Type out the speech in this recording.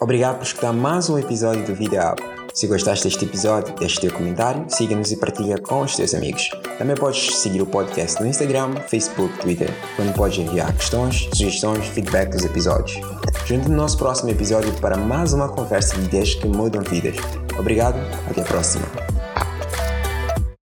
Obrigado por escutar mais um episódio do Vida App. Se gostaste deste episódio, deixe teu comentário, siga-nos e partilha com os teus amigos. Também podes seguir o podcast no Instagram, Facebook, Twitter, onde podes enviar questões, sugestões, feedback dos episódios. Junte no nosso próximo episódio para mais uma conversa de ideias que mudam vidas. Obrigado, até a próxima.